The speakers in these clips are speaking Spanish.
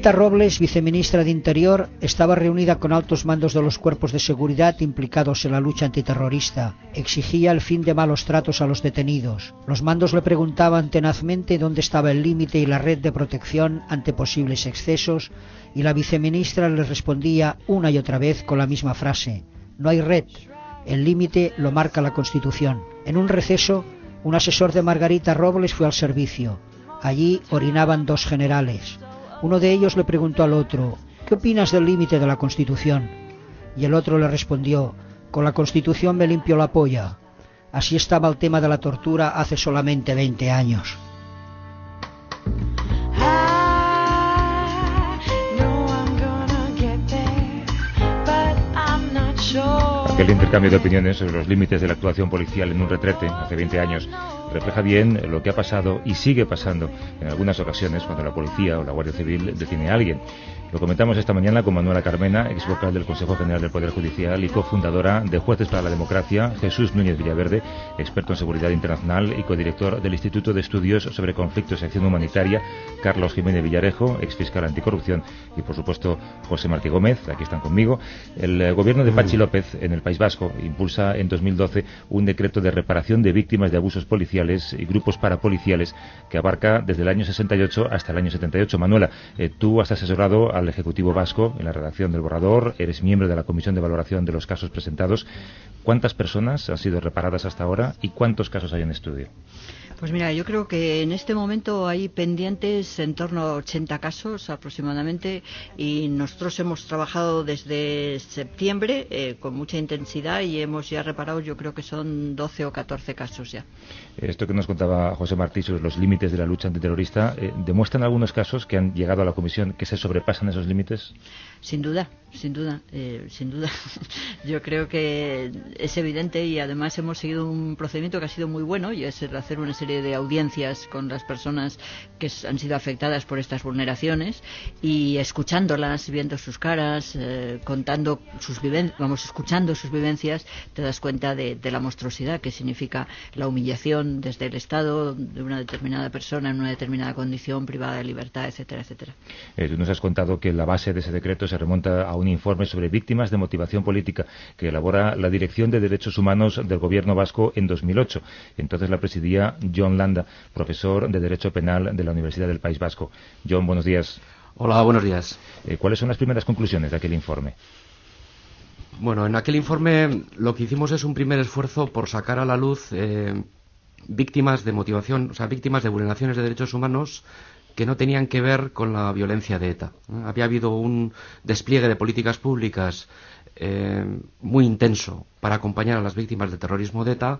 Margarita Robles, viceministra de Interior, estaba reunida con altos mandos de los cuerpos de seguridad implicados en la lucha antiterrorista. Exigía el fin de malos tratos a los detenidos. Los mandos le preguntaban tenazmente dónde estaba el límite y la red de protección ante posibles excesos y la viceministra les respondía una y otra vez con la misma frase. No hay red. El límite lo marca la Constitución. En un receso, un asesor de Margarita Robles fue al servicio. Allí orinaban dos generales. Uno de ellos le preguntó al otro, ¿qué opinas del límite de la Constitución? Y el otro le respondió, con la Constitución me limpio la polla. Así estaba el tema de la tortura hace solamente 20 años. Aquel intercambio de opiniones sobre los límites de la actuación policial en un retrete hace 20 años refleja bien lo que ha pasado y sigue pasando en algunas ocasiones cuando la policía o la Guardia Civil detiene a alguien. Lo comentamos esta mañana con Manuela Carmena, ex vocal del Consejo General del Poder Judicial y cofundadora de Jueces para la Democracia, Jesús Núñez Villaverde, experto en seguridad internacional y codirector del Instituto de Estudios sobre Conflictos y Acción Humanitaria, Carlos Jiménez Villarejo, ex fiscal anticorrupción y, por supuesto, José Martí Gómez, aquí están conmigo. El eh, gobierno de Pachi López en el País Vasco impulsa en 2012 un decreto de reparación de víctimas de abusos policiales y grupos parapoliciales que abarca desde el año 68 hasta el año 78. Manuela, eh, tú has asesorado al Ejecutivo Vasco en la redacción del borrador, eres miembro de la Comisión de Valoración de los Casos Presentados. ¿Cuántas personas han sido reparadas hasta ahora y cuántos casos hay en estudio? Pues mira, yo creo que en este momento hay pendientes en torno a 80 casos aproximadamente y nosotros hemos trabajado desde septiembre eh, con mucha intensidad y hemos ya reparado, yo creo que son 12 o 14 casos ya. Esto que nos contaba José Martí sobre los límites de la lucha antiterrorista, eh, ¿demuestran algunos casos que han llegado a la Comisión que se sobrepasan esos límites? Sin duda, sin duda, eh, sin duda. Yo creo que es evidente y además hemos seguido un procedimiento que ha sido muy bueno y es el hacer una serie de audiencias con las personas que han sido afectadas por estas vulneraciones y escuchándolas, viendo sus caras, eh, contando sus vivencias, vamos, escuchando sus vivencias, te das cuenta de, de la monstruosidad que significa la humillación desde el Estado de una determinada persona en una determinada condición privada de libertad, etcétera, etcétera. Eh, tú nos has contado que la base de ese decreto se remonta a un informe sobre víctimas de motivación política que elabora la Dirección de Derechos Humanos del Gobierno Vasco en 2008. Entonces la presidía John Landa, profesor de Derecho Penal de la Universidad del País Vasco. John, buenos días. Hola, buenos días. Eh, ¿Cuáles son las primeras conclusiones de aquel informe? Bueno, en aquel informe lo que hicimos es un primer esfuerzo por sacar a la luz eh, víctimas de motivación, o sea, víctimas de vulneraciones de derechos humanos que no tenían que ver con la violencia de ETA. Había habido un despliegue de políticas públicas eh, muy intenso para acompañar a las víctimas de terrorismo de ETA,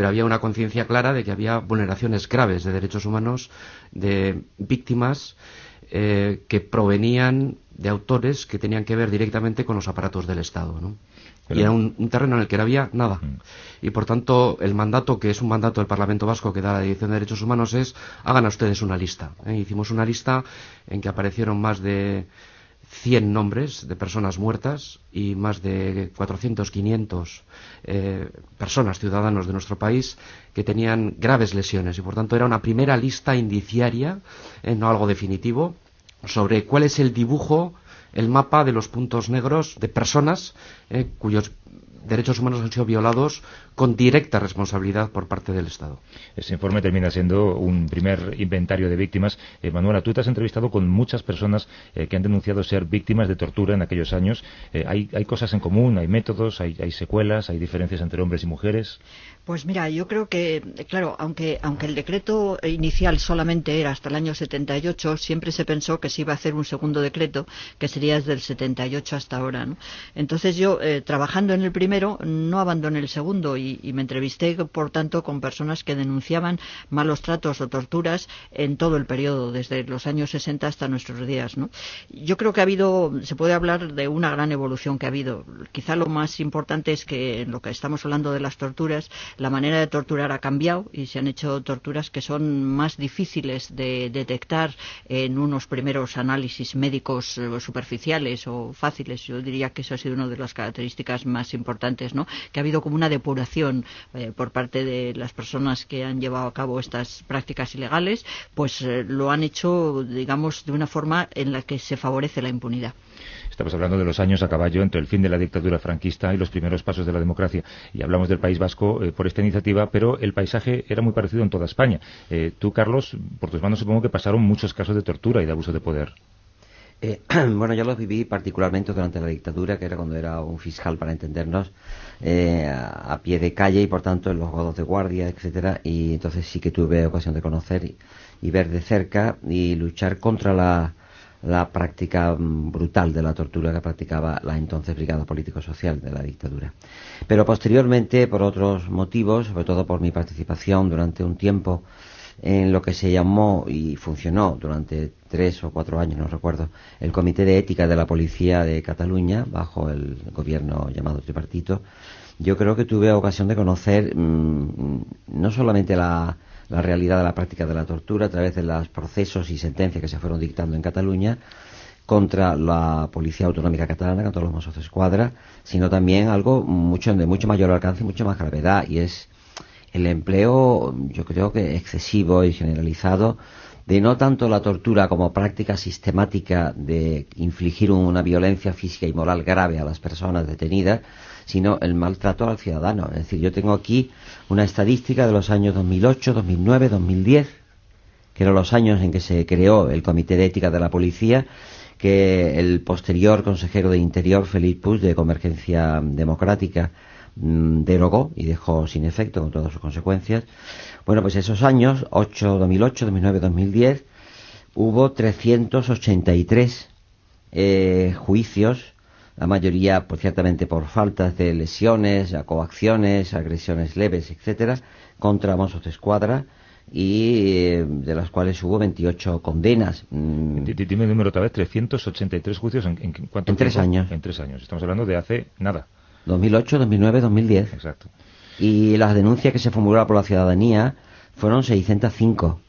pero había una conciencia clara de que había vulneraciones graves de derechos humanos de víctimas eh, que provenían de autores que tenían que ver directamente con los aparatos del Estado. ¿no? Pero- Y era un, un terreno en el que no había nada. Mm. Y por tanto, el mandato, que es un mandato del Parlamento Vasco que da la Dirección de Derechos Humanos, es hagan a ustedes una lista. ¿eh? Hicimos una lista en que aparecieron más de 100 nombres de personas muertas y más de 400, 500 eh, personas, ciudadanos de nuestro país, que tenían graves lesiones. Y por tanto, era una primera lista indiciaria, eh, no algo definitivo, sobre cuál es el dibujo, el mapa de los puntos negros de personas eh, cuyos derechos humanos han sido violados con directa responsabilidad por parte del Estado. Ese informe termina siendo un primer inventario de víctimas. Eh, Manuela, tú te has entrevistado con muchas personas eh, que han denunciado ser víctimas de tortura en aquellos años. Eh, hay, hay, cosas en común, hay métodos, hay, hay secuelas, hay diferencias entre hombres y mujeres. Pues mira, yo creo que, claro, aunque, aunque el decreto inicial solamente era hasta el año 78, siempre se pensó que se iba a hacer un segundo decreto, que sería desde el 78 hasta ahora. ¿no? Entonces yo, eh, trabajando en el primero, no abandoné el segundo y, me entrevisté, por tanto, con personas que denunciaban malos tratos o torturas en todo el periodo, desde los años 60 hasta nuestros días. ¿no? Yo creo que ha habido, se puede hablar de una gran evolución que ha habido. Quizá lo más importante es que en lo que estamos hablando de las torturas, la manera de torturar ha cambiado y se han hecho torturas que son más difíciles de detectar en unos primeros análisis médicos eh, superficiales o fáciles. Yo diría que eso ha sido una de las características más importantes, ¿no? Que ha habido como una depuración eh, por parte de las personas que han llevado a cabo estas prácticas ilegales, pues eh, lo han hecho, digamos, de una forma en la que se favorece la impunidad. Estamos hablando de los años a caballo entre el fin de la dictadura franquista y los primeros pasos de la democracia. Y hablamos del País Vasco eh, por esta iniciativa, pero el paisaje era muy parecido en toda España. Eh, tú, Carlos, por tus manos supongo que pasaron muchos casos de tortura y de abuso de poder. Eh, bueno, yo los viví particularmente durante la dictadura, que era cuando era un fiscal, para entendernos, eh, a, a, pie de calle y por tanto en los godos de guardia, etcétera. Y entonces sí que tuve ocasión de conocer y, y ver de cerca y luchar contra la, la práctica brutal de la tortura que practicaba la entonces Brigada Político-Social de la dictadura. Pero posteriormente, por otros motivos, sobre todo por mi participación durante un tiempo en lo que se llamó y funcionó durante tres o cuatro años, no recuerdo, el Comité de Ética de la Policía de Cataluña, bajo el gobierno llamado tripartito, yo creo que tuve ocasión de conocer mmm, no solamente la, la realidad de la práctica de la tortura a través de los procesos y sentencias que se fueron dictando en Cataluña contra la Policía Autonómica Catalana, contra los Mossos de Escuadra, sino también algo mucho, de mucho mayor alcance y mucho más gravedad, y es el empleo, yo creo que excesivo y generalizado, de no tanto la tortura como práctica sistemática de infligir una violencia física y moral grave a las personas detenidas, sino el maltrato al ciudadano. Es decir, yo tengo aquí una estadística de los años 2008, 2009, 2010, que eran los años en que se creó el Comité de Ética de la Policía, que el posterior consejero de Interior, Felipe Puig, de Convergencia Democrática, mmm, derogó y dejó sin efecto con todas sus consecuencias. Bueno, pues esos años, 8, 2008, 2009, 2010, hubo 383 eh, juicios la mayoría, pues ciertamente por faltas de lesiones, coacciones, agresiones leves, etcétera, contra Mossos de Escuadra y eh, de las cuales hubo 28 condenas. Mm. Dime el número otra vez, 383 juicios en, en cuánto En tres tiempo? años. En tres años. Estamos hablando de hace nada. 2008, 2009, 2010. Exacto. Y las denuncias que se formularon por la ciudadanía fueron 605.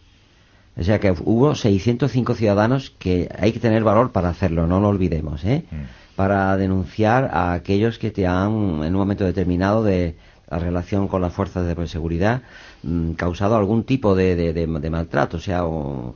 O sea que hubo 605 ciudadanos que hay que tener valor para hacerlo, no lo olvidemos, ¿eh? Mm para denunciar a aquellos que te han, en un momento determinado de la relación con las fuerzas de seguridad, mmm, causado algún tipo de, de, de, de maltrato, sea un,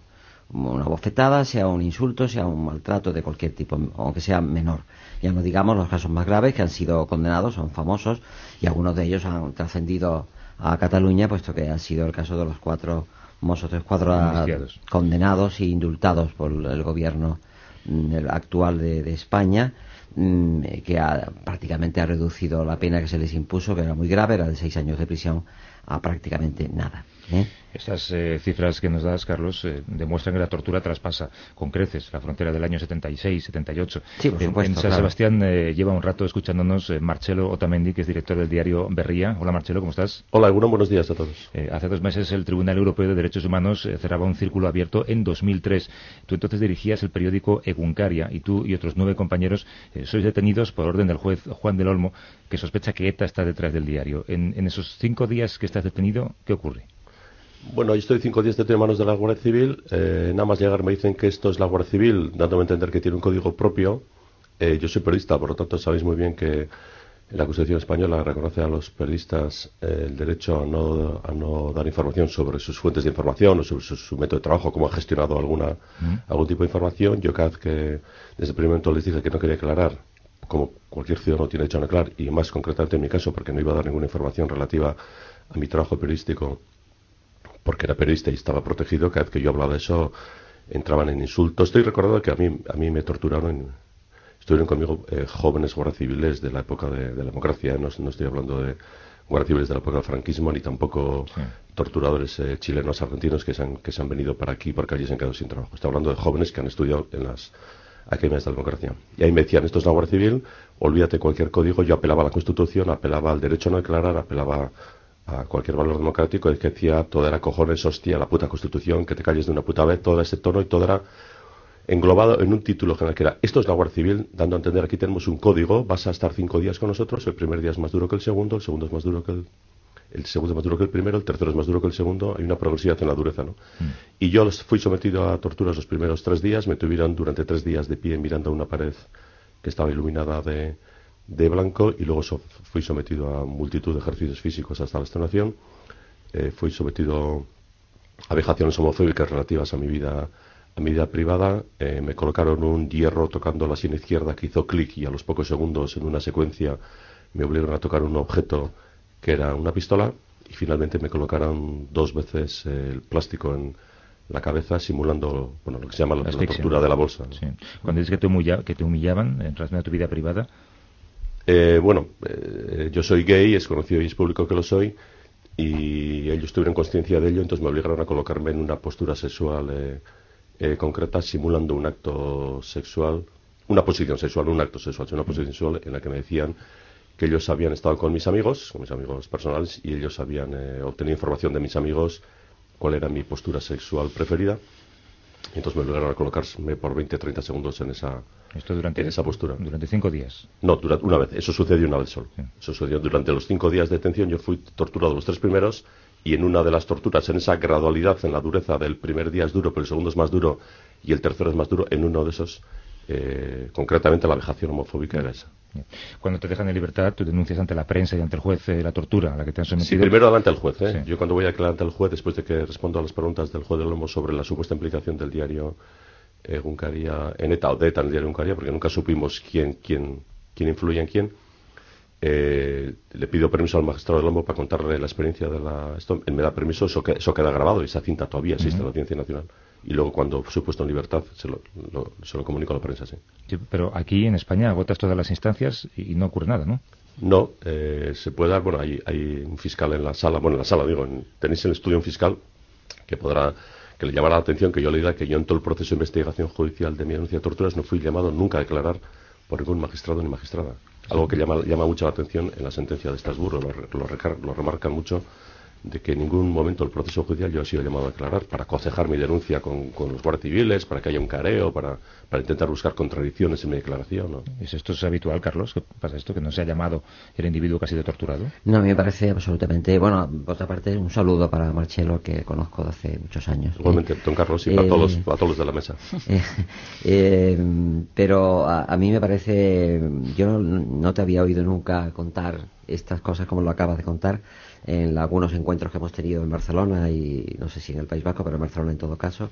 una bofetada, sea un insulto, sea un maltrato de cualquier tipo, aunque sea menor. Ya no digamos los casos más graves que han sido condenados, son famosos, y algunos de ellos han trascendido a Cataluña, puesto que ha sido el caso de los cuatro mozos de escuadra condenados e indultados por el gobierno mm, actual de, de España que ha, prácticamente ha reducido la pena que se les impuso, que era muy grave, era de seis años de prisión, a prácticamente nada. ¿Eh? Esas eh, cifras que nos das, Carlos, eh, demuestran que la tortura traspasa con creces la frontera del año 76, 78. Sí, por supuesto, en, en San claro. Sebastián eh, lleva un rato escuchándonos eh, Marcelo Otamendi, que es director del diario Berría. Hola, Marcelo, ¿cómo estás? Hola, algunos buenos días a todos. Eh, hace dos meses el Tribunal Europeo de Derechos Humanos eh, cerraba un círculo abierto en 2003. Tú entonces dirigías el periódico Eguncaria y tú y otros nueve compañeros eh, sois detenidos por orden del juez Juan del Olmo, que sospecha que ETA está detrás del diario. En, en esos cinco días que estás detenido, ¿qué ocurre? Bueno, yo estoy cinco días de manos de la Guardia Civil. Eh, nada más llegar me dicen que esto es la Guardia Civil, dándome a entender que tiene un código propio. Eh, yo soy periodista, por lo tanto sabéis muy bien que la Constitución española reconoce a los periodistas eh, el derecho a no, a no dar información sobre sus fuentes de información o sobre su, su método de trabajo, cómo ha gestionado alguna, Mm. algún tipo de información. Yo cada vez que desde el primer momento les dije que no quería aclarar como cualquier ciudadano tiene derecho a declarar, y más concretamente en mi caso, porque no iba a dar ninguna información relativa a mi trabajo periodístico, porque era periodista y estaba protegido, cada vez que yo hablaba de eso entraban en insultos. Estoy recordando que a mí, a mí me torturaron, estuvieron conmigo eh, jóvenes guardias civiles de la época de, la democracia, no, no, estoy hablando de guardias civiles de la época del franquismo, ni tampoco torturadores eh, chilenos, argentinos que se, han, que se han venido para aquí porque allí se han quedado sin trabajo. Estoy hablando de jóvenes que han estudiado en las academias de la democracia. Y ahí me decían, esto es la Guardia Civil, olvídate cualquier código, yo apelaba a la Constitución, apelaba al derecho a no declarar, apelaba a cualquier valor democrático, es que decía, todo era cojones, hostia, la puta Constitución, que te calles de una puta vez, todo ese tono y todo era englobado en un título general que era, esto es la Guardia Civil, dando a entender, aquí tenemos un código, vas a estar cinco días con nosotros, el primer día es más duro que el segundo, el segundo es más duro que el el segundo es más duro que el primero, el tercero es más duro que el segundo, hay una progresividad en la dureza, ¿no? Mm. Y yo fui sometido a torturas los primeros tres días, me tuvieron durante tres días de pie mirando a una pared que estaba iluminada de, de blanco y luego fui sometido a multitud de ejercicios físicos hasta la extenuación, eh, fui sometido a vejaciones homofóbicas relativas a mi vida a mi vida privada, eh, me colocaron un hierro tocando la sien izquierda que hizo clic y a los pocos segundos en una secuencia me obligaron a tocar un objeto que era una pistola, y finalmente me colocaron dos veces el plástico en la cabeza simulando bueno lo que se llama la, tortura de la bolsa. Cuando dices que te, que te humillaban en relación a tu vida privada. Eh, bueno, eh, yo soy gay, es conocido y es público que lo soy, y ellos tuvieron conciencia de ello, entonces me obligaron a colocarme en una postura sexual eh, concreta, simulando un acto sexual, una posición sexual, un acto sexual, una posición sexual en la que me decían que ellos habían estado con mis amigos, con mis amigos personales, y ellos habían eh, obtenido información de mis amigos cuál era mi postura sexual preferida. Entonces me obligaron a colocarme por 20, 30 segundos en esa, Esto durante, en esa postura. ¿Durante cinco días? No, durante, una vez. Eso sucedió una vez solo. Eso sucedió durante los cinco días de detención. Yo fui torturado los tres primeros y en una de las torturas, en esa gradualidad, en la dureza del primer día es duro, pero el segundo es más duro y el tercero es más duro, en uno de esos, eh, concretamente la vejación homofóbica era esa. Cuando te dejan en libertad, tú denuncias ante la prensa y ante el juez eh, la tortura a la que te han sometido. Sí, primero delante del juez. ¿eh? Yo cuando voy a declarar ante el juez, después de que respondo a las preguntas del juez de Lomo sobre la supuesta implicación del diario eh, en ETA o de ETA en el diario Uncaria, porque nunca supimos quién, quién, quién influye en quién, eh, le pido permiso al magistrado de Lomo para contarle la experiencia de la... Esto, él me da permiso, eso, eso queda grabado y esa cinta todavía existe en la Audiencia Nacional y luego cuando fue puesto en libertad se lo, se lo comunico a la prensa, sí. Pero aquí en España agotas todas las instancias y no ocurre nada, ¿no? No, eh, se puede dar, bueno, hay, hay un fiscal en la sala, bueno, en la sala, digo, tenéis en el estudio un fiscal que podrá, que le llamará la atención que yo le diga que yo en todo el proceso de investigación judicial de mi denuncia de torturas no fui llamado nunca a declarar por ningún magistrado ni magistrada. Algo que llama, llama mucho la atención en la sentencia de Estrasburgo, lo, lo, lo remarcan mucho de que en ningún momento el proceso judicial yo he sido llamado a declarar para cocejar mi denuncia con, los guardias civiles, para que haya un careo, para, para intentar buscar contradicciones en mi declaración. ¿no? ¿Es esto es habitual, Carlos? ¿Qué pasa esto? ¿Que no se ha llamado el individuo que ha sido torturado? No, a mí me parece absolutamente... Bueno, por otra parte, un saludo para Marcelo, que conozco de hace muchos años. Igualmente, eh, don Carlos, y para, todos los, para todos los de la mesa. Eh, eh, pero a, mí me parece... Yo no te había oído nunca contar estas cosas como lo acabas de contar en algunos encuentros que hemos tenido en Barcelona y no sé si en el País Vasco, pero en Barcelona en todo caso,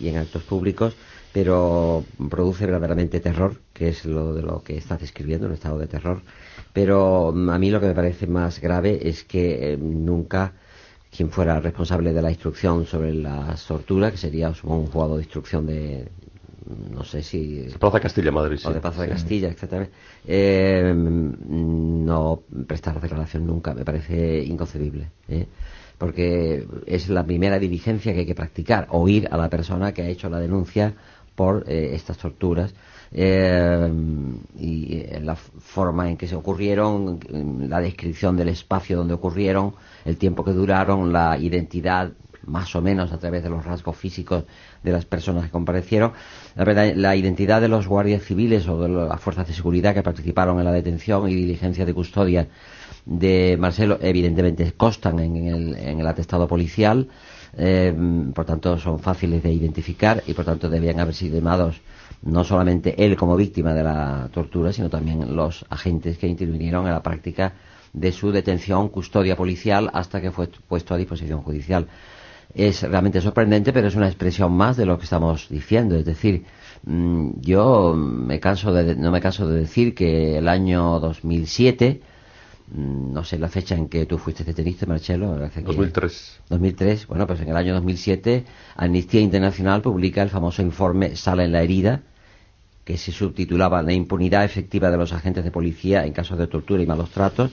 y en actos públicos, pero produce verdaderamente terror, que es lo de lo que estás describiendo, un estado de terror. Pero mm, a mí lo que me parece más grave es que eh, nunca quien fuera responsable de la instrucción sobre las torturas, que sería un jugador de instrucción de, no sé si... Plaza Castilla, Madrid, O de Plaza de Castilla, etcétera. Eh, no prestar declaración nunca, me parece inconcebible. ¿eh? Porque es la primera diligencia que hay que practicar, oír a la persona que ha hecho la denuncia por eh, estas torturas. y la forma en que se ocurrieron, la descripción del espacio donde ocurrieron, el tiempo que duraron, la identidad más o menos a través de los rasgos físicos de las personas que comparecieron. La, verdad, la identidad de los guardias civiles o de las fuerzas de seguridad que participaron en la detención y diligencia de custodia de Marcelo, evidentemente constan en el, atestado policial, eh, por tanto son fáciles de identificar y por tanto debían haber sido llamados no solamente él como víctima de la tortura, sino también los agentes que intervinieron en la práctica de su detención, custodia policial, hasta que fue puesto a disposición judicial es realmente sorprendente, pero es una expresión más de lo que estamos diciendo. Es decir, Mm, yo me canso de, no me canso de decir que el año 2007 mm, no sé la fecha en que tú fuiste deteniste, Marcelo. 2003. 2003. Bueno, pues en el año 2007 Amnistía Internacional publica el famoso informe Sala en la herida, que se subtitulaba La impunidad efectiva de los agentes de policía en casos de tortura y malos tratos,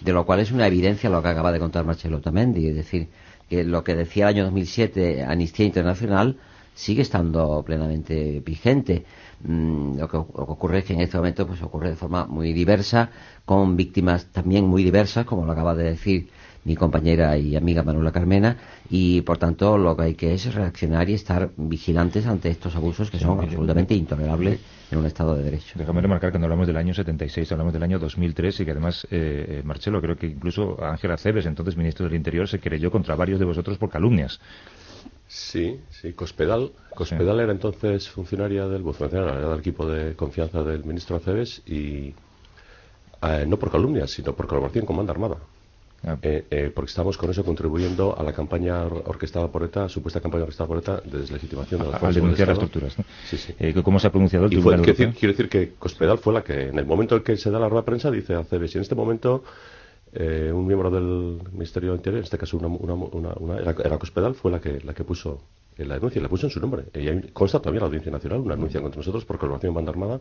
de lo cual es una evidencia lo que acaba de contar Marcelo Tamendi, es decir, que lo que decía el año 2007 Amnistía Internacional sigue estando plenamente vigente. Mm, lo, que, ocurre es que en este momento pues ocurre de forma muy diversa, con víctimas también muy diversas, como lo acaba de decir mi compañera y amiga Manuela Carmena, y por tanto lo que hay que es reaccionar y estar vigilantes ante estos abusos que son absolutamente intolerables en un Estado de Derecho. Déjame remarcar que no hablamos del año 76, hablamos del año 2003 y que además, eh, eh, Marcelo, creo que incluso Ángela Cebes, entonces ministro del Interior, se querelló contra varios de vosotros por calumnias. Sí, sí, Cospedal. Cospedal era entonces funcionaria del, funcionaria, era del equipo de confianza del ministro Aceves y eh, no por calumnias, sino por colaboración con Manda Armada. Ah. Eh, eh, porque estamos con eso contribuyendo a la campaña orquestada por ETA, supuesta campaña orquestada por ETA de deslegitimación de las Al denunciar las torturas. ¿no? Sí, sí. ¿Cómo se ha pronunciado el y fue, quiero, decir, que Cospedal fue la que, en el momento en que se da la rueda de prensa, dice a Aceves, y en este momento eh, un miembro del Ministerio del Interior, en este caso una, una, una, era, Cospedal, fue la que, la que puso la denuncia, la puso en su nombre. Y consta todavía la Audiencia Nacional una denuncia contra nosotros por colaboración banda armada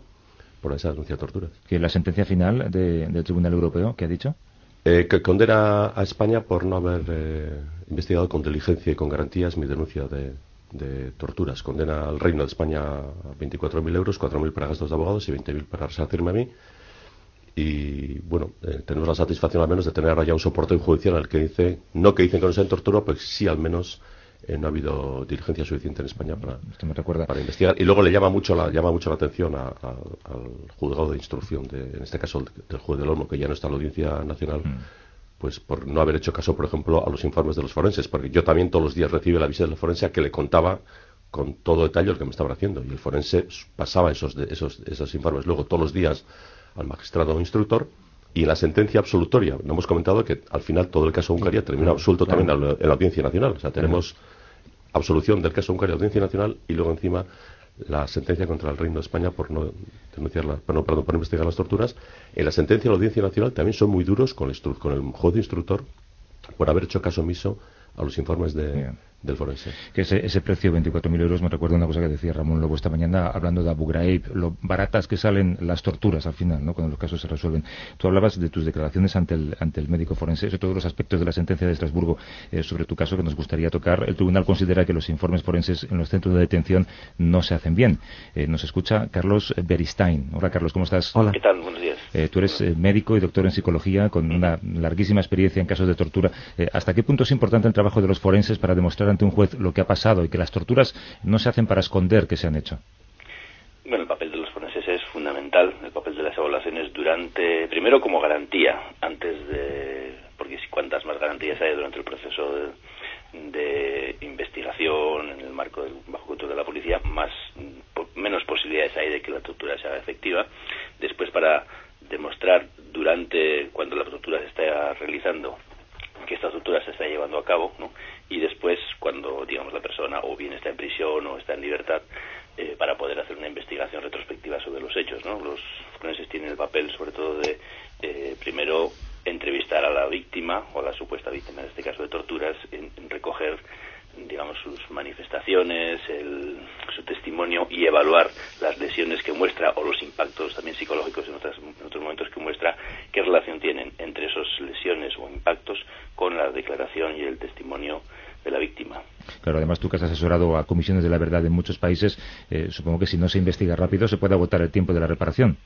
por esa denuncia de torturas. ¿Que la sentencia final del Tribunal Europeo qué ha dicho? Eh, que condena a España por no haber eh, investigado con diligencia y con garantías mi denuncia de, torturas. Condena al Reino de España a 24.000 euros, 4.000 para gastos de abogados y 20.000 para resarcirme a mí y bueno, eh, tenemos la satisfacción al menos de tener ahora ya un soporte judicial el que dice, no que dicen que no se en tortura, pues sí al menos eh, no ha habido diligencia suficiente en España para, para investigar. Y luego le llama mucho la, llama mucho la atención al juzgado de instrucción, de, en este caso del juez del Olmo, que ya no está en la Audiencia Nacional, mm. pues por no haber hecho caso, por ejemplo, a los informes de los forenses, porque yo también todos los días recibo la visita de la forense que le contaba con todo detalle lo que me estaba haciendo. Y el forense pasaba esos, esos, esos informes luego todos los días al magistrado instructor y en la sentencia absolutoria, no hemos comentado que al final todo el caso Hungaria termina absuelto también en la, Audiencia Nacional. O sea, tenemos absolución del caso la Audiencia Nacional y luego encima la sentencia contra el Reino de España por no denunciar por no, perdón, por investigar las torturas. En la sentencia de la Audiencia Nacional también son muy duros con el, con el juez instructor por haber hecho caso omiso a los informes de, del forense. Que ese, ese precio de 24.000 euros me recuerda una cosa que decía Ramón Lobo esta mañana hablando de Abu Ghraib, lo baratas que salen las torturas al final, ¿no? cuando los casos se resuelven. Tú hablabas de tus declaraciones ante el, ante el médico forense, de todos los aspectos de la sentencia de Estrasburgo eh, sobre tu caso que nos gustaría tocar. El tribunal considera que los informes forenses en los centros de detención no se hacen bien. Eh, nos escucha Carlos Beristain. Hola Carlos, ¿cómo estás? Hola. ¿Qué tal? Buenos días. Eh, tú eres médico y doctor en psicología con una larguísima experiencia en casos de tortura. ¿Hasta qué punto es importante el trabajo de los forenses para demostrar ante un juez lo que ha pasado y que las torturas no se hacen para esconder que se han hecho. Bueno, el papel de los forenses es fundamental, el papel de las evaluaciones durante, primero como garantía, antes de, porque cuantas más garantías hay durante el proceso de, investigación en el marco del bajo control de la policía, más menos posibilidades hay de que la tortura sea efectiva. Después, para demostrar durante, cuando la tortura se está realizando, que esta tortura se está llevando a cabo, ¿no? Y después cuando digamos la persona o bien está en prisión o está en libertad eh, para poder hacer una investigación retrospectiva sobre los hechos ¿no? los forenses tienen el papel sobre todo de eh, primero entrevistar a la víctima o a la supuesta víctima en este caso de torturas en, recoger digamos sus manifestaciones el, su testimonio y evaluar las lesiones que muestra o los impactos también psicológicos en, en otros momentos que muestra qué relación tienen entre esas lesiones o impactos con la declaración y el testimonio de la víctima. Claro, además tú que has asesorado a comisiones de la verdad en muchos países, eh, supongo que si no se investiga rápido se puede agotar el tiempo de la reparación.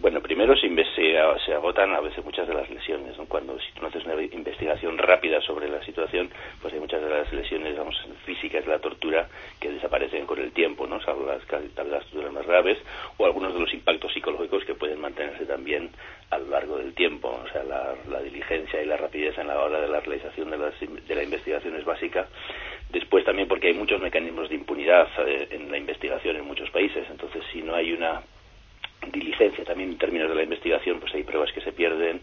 Bueno, primero se, se agotan a veces muchas de las lesiones. Cuando si tú no haces una investigación rápida sobre la situación, pues hay muchas de las lesiones digamos, físicas de la tortura que desaparecen con el tiempo, ¿no? salvo las, las torturas más graves, o algunos de los impactos psicológicos que pueden mantenerse también a lo largo del tiempo. O sea, la, diligencia y la rapidez en la hora de la realización de, de la investigación es básica. Después también porque hay muchos mecanismos de impunidad eh, en la investigación en muchos países. Entonces, si no hay una diligencia también en términos de la investigación, pues hay pruebas que se pierden,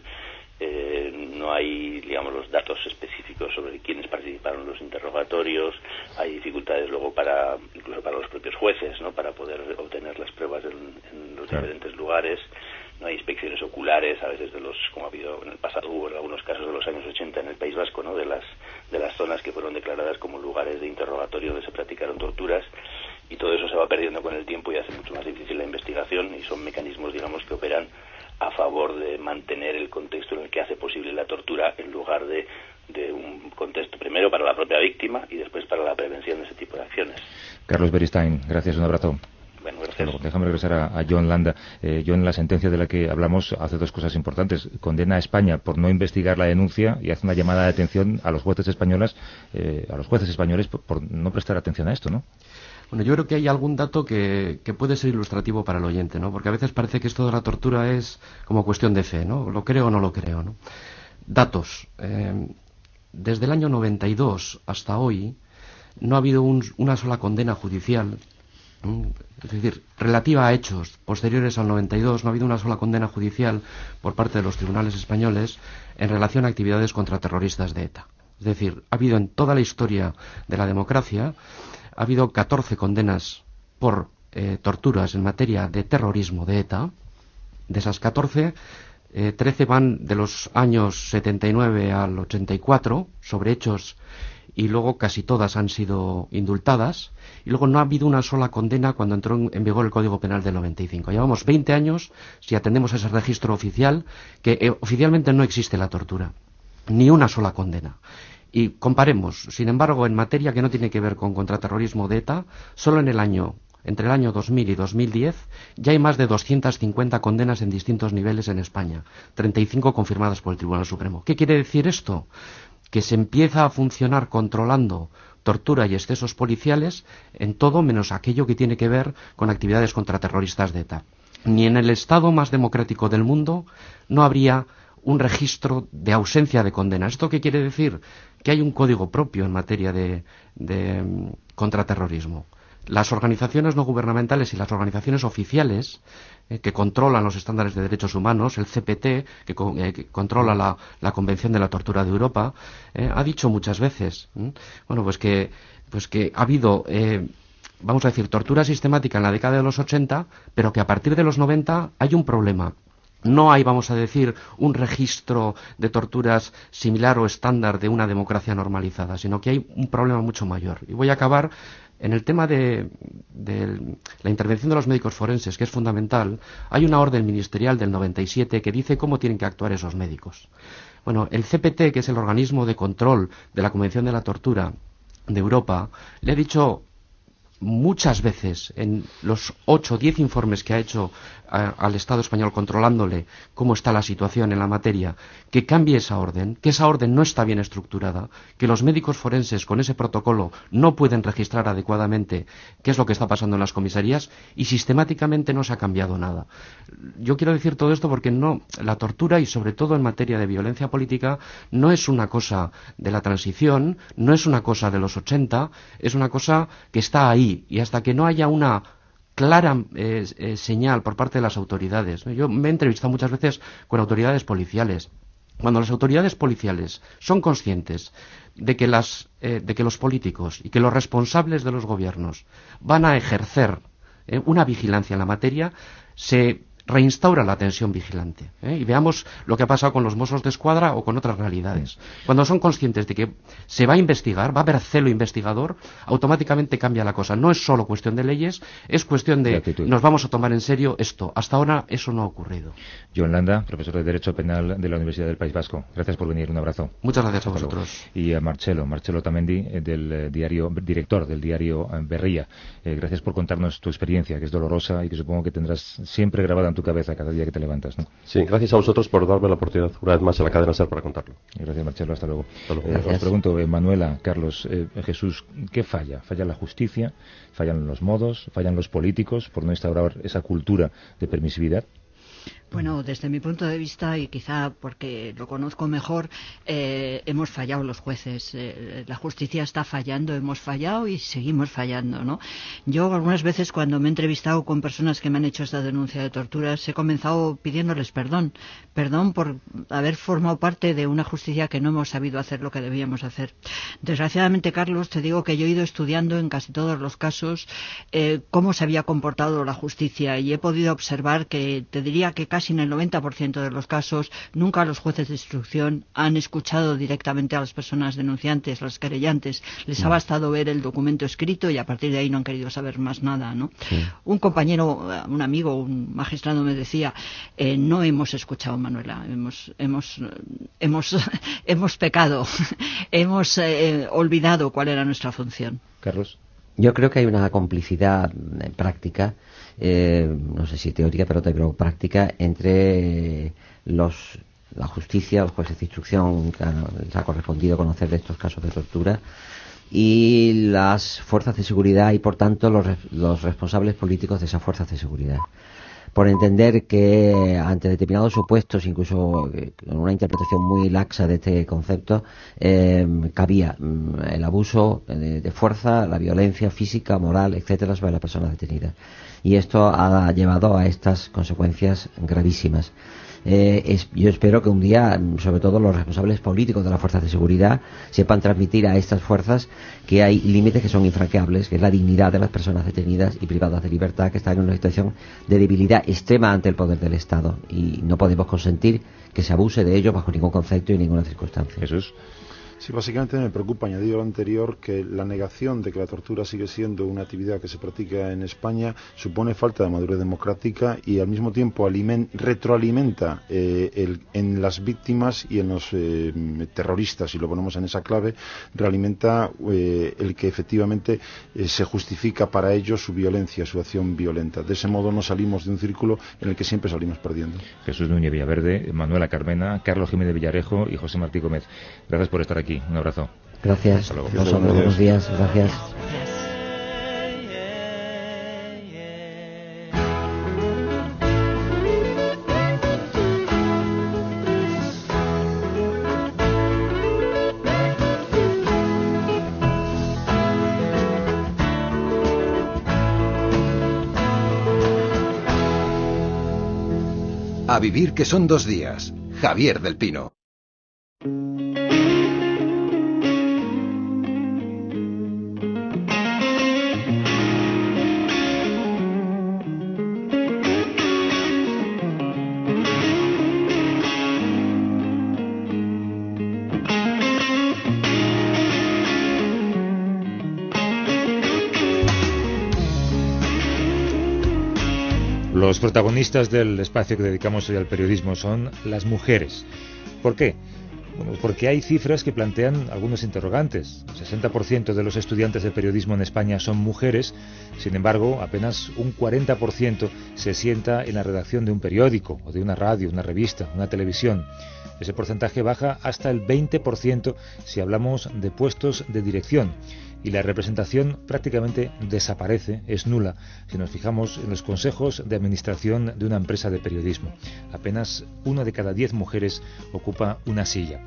eh, no hay, digamos, los datos específicos sobre quiénes participaron en los interrogatorios, hay dificultades luego para, incluso para los propios jueces, ¿no? Para poder obtener las pruebas en, en los Claro. diferentes lugares. No hay inspecciones oculares, a veces de los, como ha habido en el pasado, hubo en algunos casos de los años 80 en el País Vasco, ¿no? De las, de las zonas que fueron declaradas como lugares de interrogatorio donde se practicaron torturas y todo eso se va perdiendo con el tiempo y hace mucho más difícil la investigación y son mecanismos, digamos, que operan a favor de mantener el contexto en el que hace posible la tortura en lugar de, de un contexto primero para la propia víctima y después para la prevención de ese tipo de acciones. Carlos Beristain, gracias, un abrazo. Bueno, gracias. Déjame regresar a, a John Landa. Eh, John, la sentencia de la que hablamos hace dos cosas importantes. Condena a España por no investigar la denuncia y hace una llamada de atención a los jueces españoles, eh, a los jueces españoles por, por no prestar atención a esto, ¿no? Bueno, yo creo que hay algún dato que, puede ser ilustrativo para el oyente, ¿no? Porque a veces parece que esto de la tortura es como cuestión de fe, ¿no? Lo creo o no lo creo, ¿no? Datos. Eh, desde el año 92 hasta hoy no ha habido un- una sola condena judicial, es decir, relativa a hechos posteriores al 92, no ha habido una sola condena judicial por parte de los tribunales españoles en relación a actividades contraterroristas de ETA. Es decir, ha habido en toda la historia de la democracia, ha habido 14 condenas por eh, torturas en materia de terrorismo de ETA. De esas 14, eh, 13 van de los años 79 al 84 sobre hechos y luego casi todas han sido indultadas. Y luego no ha habido una sola condena cuando entró en, vigor el Código Penal del 95. Llevamos 20 años, si atendemos a ese registro oficial, que eh, oficialmente no existe la tortura. Ni una sola condena. Y comparemos, sin embargo, en materia que no tiene que ver con contraterrorismo de ETA, solo en el año, entre el año 2000 y 2010, ya hay más de 250 condenas en distintos niveles en España, 35 confirmadas por el Tribunal Supremo. ¿Qué quiere decir esto? Que se empieza a funcionar controlando tortura y excesos policiales en todo menos aquello que tiene que ver con actividades contraterroristas de ETA. Ni en el Estado más democrático del mundo no habría un registro de ausencia de condena. ¿Esto qué quiere decir? Que hay un código propio en materia de, mm, contraterrorismo. Las organizaciones no gubernamentales y las organizaciones oficiales eh, que controlan los estándares de derechos humanos, el CPT, eh, que controla la, Convención de la Tortura de Europa, eh, ha dicho muchas veces, bueno, pues que, pues que ha habido vamos a decir, tortura sistemática en la década de los 80, pero que a partir de los 90 hay un problema. No hay, vamos a decir, un registro de torturas similar o estándar de una democracia normalizada, sino que hay un problema mucho mayor. Y voy a acabar en el tema de, la intervención de los médicos forenses, que es fundamental. Hay una orden ministerial del 97 que dice cómo tienen que actuar esos médicos. Bueno, el CPT, que es el organismo de control de la Convención de la Tortura de Europa, le ha dicho muchas veces en los ocho o diez informes que ha hecho a- al Estado español controlándole cómo está la situación en la materia, que cambie esa orden, que esa orden no está bien estructurada, que los médicos forenses con ese protocolo no pueden registrar adecuadamente qué es lo que está pasando en las comisarías y sistemáticamente no se ha cambiado nada. Yo quiero decir todo esto porque no la tortura y sobre todo en materia de violencia política no es una cosa de la transición, no es una cosa de los 80, es una cosa que está y hasta que no haya una clara eh, eh, señal por parte de las autoridades. Yo me he entrevistado muchas veces con autoridades policiales. Cuando las autoridades policiales son conscientes de que, las, eh, de que los políticos y que los responsables de los gobiernos van a ejercer una vigilancia en la materia, se reinstaura la tensión vigilante. ¿eh? Y veamos lo que ha pasado con los Mossos de Escuadra o con otras realidades. Cuando son conscientes de que se va a investigar, va a haber celo investigador, automáticamente cambia la cosa. No es solo cuestión de leyes, es cuestión De nos vamos a tomar en serio esto. Hasta ahora eso no ha ocurrido. John Landa, profesor de Derecho Penal de la Universidad del País Vasco. Gracias por venir, un abrazo. Muchas gracias a vosotros. Y a Marcelo, Marcelo Tamendi, eh, del eh, diario, director del diario Berría. Eh, gracias por contarnos tu experiencia, que es dolorosa y que supongo que tendrás siempre grabada en tu cabeza cada día que te levantas. ¿no? Sí, gracias a vosotros por darme la oportunidad una vez más en la cadena SER para contarlo. Gracias, Marcelo. Hasta luego. Hasta luego. Eh, os pregunto, eh, Manuela, Carlos, eh, Jesús, ¿qué falla? ¿Falla la justicia? ¿Fallan los modos? ¿Fallan los políticos por no instaurar esa cultura de permisividad? Bueno, desde mi punto de vista, y quizá porque lo conozco mejor, eh, hemos fallado los jueces. Eh, la justicia está fallando, hemos fallado y seguimos fallando, ¿no? Yo algunas veces cuando me he entrevistado con personas que me han hecho esta denuncia de torturas, he comenzado pidiéndoles perdón. Perdón por haber formado parte de una justicia que no hemos sabido hacer lo que debíamos hacer. Desgraciadamente, Carlos, te digo que yo he ido estudiando en casi todos los casos eh, cómo se había comportado la justicia y he podido observar que te diría que casi en el 90% de los casos nunca los jueces de instrucción han escuchado directamente a las personas denunciantes, las querellantes. Les ha bastado ver el documento escrito y a partir de ahí no han querido saber más nada. ¿no? Un compañero, un amigo, un magistrado me decía, eh, no hemos escuchado, Manuela, hemos, hemos, hemos, hemos pecado, hemos eh, olvidado cuál era nuestra función. Carlos. Yo creo que hay una complicidad eh, práctica, eh, no sé si teórica, pero también práctica, entre los, la justicia, los jueces de instrucción que les ha correspondido conocer de estos casos de tortura y las fuerzas de seguridad y, por tanto, los, los responsables políticos de esas fuerzas de seguridad. Por entender que ante determinados supuestos, incluso eh, con una interpretación muy laxa de este concepto, eh, cabía mm, el abuso de, de fuerza, la violencia física, moral, etcétera, sobre las personas detenidas. Y esto ha llevado a estas consecuencias gravísimas. Eh, es- yo espero que un día, sobre todo los responsables políticos de las fuerzas de seguridad, sepan transmitir a estas fuerzas que hay límites que son infranqueables, que es la dignidad de las personas detenidas y privadas de libertad que están en una situación de debilidad extrema ante el poder del Estado. Y no podemos consentir que se abuse de ellos bajo ningún concepto y ninguna circunstancia. Sí, básicamente me preocupa, añadido lo anterior, que la negación de que la tortura sigue siendo una actividad que se practica en España supone falta de madurez democrática y al mismo tiempo alimen- retroalimenta eh, el- en las víctimas y en los eh, terroristas, si lo ponemos en esa clave, realimenta eh, el que efectivamente se justifica para ellos su violencia, su acción violenta. De ese modo no salimos de un círculo en el que siempre salimos perdiendo. Jesús Núñez Villaverde, Manuela Carmena, Carlos Jiménez Villarejo y José Martí Gómez. Gracias por estar aquí. Un abrazo. Gracias. Hasta luego. Vosotros, buenos días. Gracias. A vivir que son dos días. Javier del Pino. Los protagonistas del espacio que dedicamos hoy al periodismo son las mujeres. ¿Por qué? Bueno, porque hay cifras que plantean algunos interrogantes. El 60% de los estudiantes de periodismo en España son mujeres, sin embargo, apenas un 40% se sienta en la redacción de un periódico, o de una radio, una revista, una televisión. Ese porcentaje baja hasta el 20% si hablamos de puestos de dirección y la representación prácticamente desaparece, es nula, si nos fijamos en los consejos de administración de una empresa de periodismo. Apenas una de cada diez mujeres ocupa una silla.